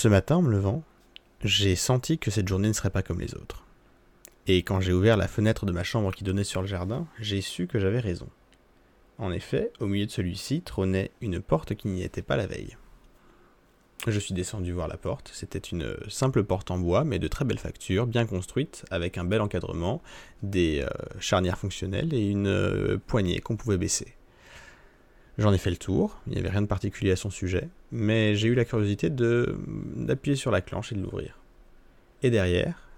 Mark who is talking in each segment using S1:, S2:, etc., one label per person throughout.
S1: Ce matin, en me levant, j'ai senti que cette journée ne serait pas comme les autres. Et quand j'ai ouvert la fenêtre de ma chambre qui donnait sur le jardin, j'ai su que j'avais raison. En effet, au milieu de celui-ci trônait une porte qui n'y était pas la veille. Je suis descendu voir la porte. C'était une simple porte en bois, mais de très belle facture, bien construite, avec un bel encadrement, des euh, charnières fonctionnelles et une euh, poignée qu'on pouvait baisser. J'en ai fait le tour, il n'y avait rien de particulier à son sujet, mais j'ai eu la curiosité de d'appuyer sur la clenche et de l'ouvrir. Et derrière,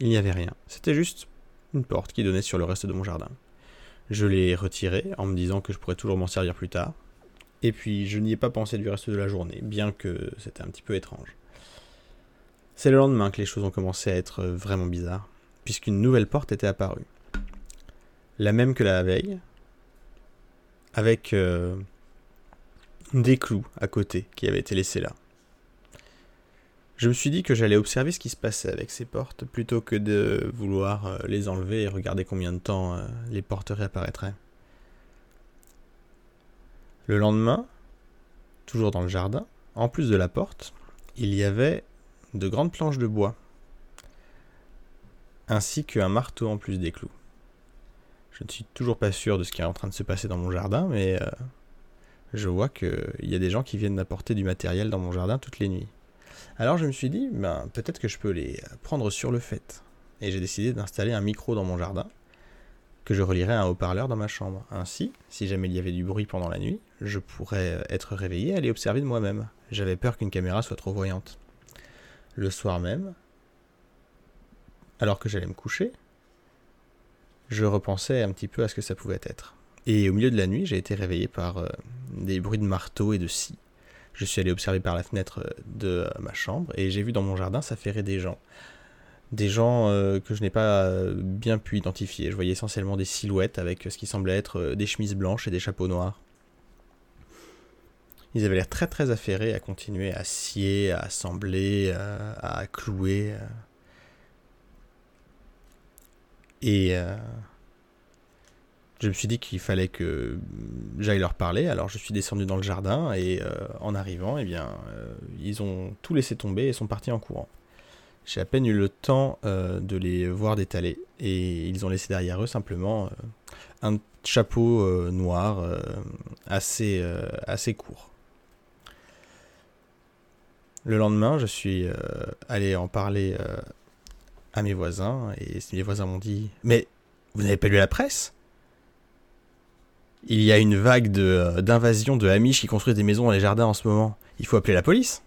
S1: il n'y avait rien. C'était juste une porte qui donnait sur le reste de mon jardin. Je l'ai retirée en me disant que je pourrais toujours m'en servir plus tard, et puis je n'y ai pas pensé du reste de la journée, bien que c'était un petit peu étrange. C'est le lendemain que les choses ont commencé à être vraiment bizarres, puisqu'une nouvelle porte était apparue. La même que la veille, avec euh, des clous à côté qui avaient été laissés là. Je me suis dit que j'allais observer ce qui se passait avec ces portes plutôt que de vouloir euh, les enlever et regarder combien de temps euh, les portes réapparaîtraient. Le lendemain, toujours dans le jardin, en plus de la porte, il y avait de grandes planches de bois, ainsi qu'un marteau en plus des clous. Je ne suis toujours pas sûr de ce qui est en train de se passer dans mon jardin, mais euh, je vois qu'il y a des gens qui viennent m'apporter du matériel dans mon jardin toutes les nuits. Alors je me suis dit, ben, peut-être que je peux les prendre sur le fait. Et j'ai décidé d'installer un micro dans mon jardin que je relierai à un haut-parleur dans ma chambre. Ainsi, si jamais il y avait du bruit pendant la nuit, je pourrais être réveillé et aller observer de moi-même. J'avais peur qu'une caméra soit trop voyante. Le soir même, alors que j'allais me coucher, je repensais un petit peu à ce que ça pouvait être. Et au milieu de la nuit, j'ai été réveillé par euh, des bruits de marteau et de scie. Je suis allé observer par la fenêtre euh, de ma chambre et j'ai vu dans mon jardin s'affairer des gens des gens euh, que je n'ai pas euh, bien pu identifier. Je voyais essentiellement des silhouettes avec ce qui semblait être euh, des chemises blanches et des chapeaux noirs. Ils avaient l'air très très affairés à continuer à scier, à assembler, à, clouer. Et je me suis dit qu'il fallait que j'aille leur parler, alors je suis descendu dans le jardin et en arrivant, eh bien, ils ont tout laissé tomber et sont partis en courant. J'ai à peine eu le temps euh, de les voir détaler et ils ont laissé derrière eux simplement euh, un chapeau euh, noir assez, assez court. Le lendemain, je suis allé en parler à mes voisins et mes voisins m'ont dit Mais vous n'avez pas lu la presse? Il y a une vague d'invasion de, de Amish qui construisent des maisons dans les jardins en ce moment. Il faut appeler la police.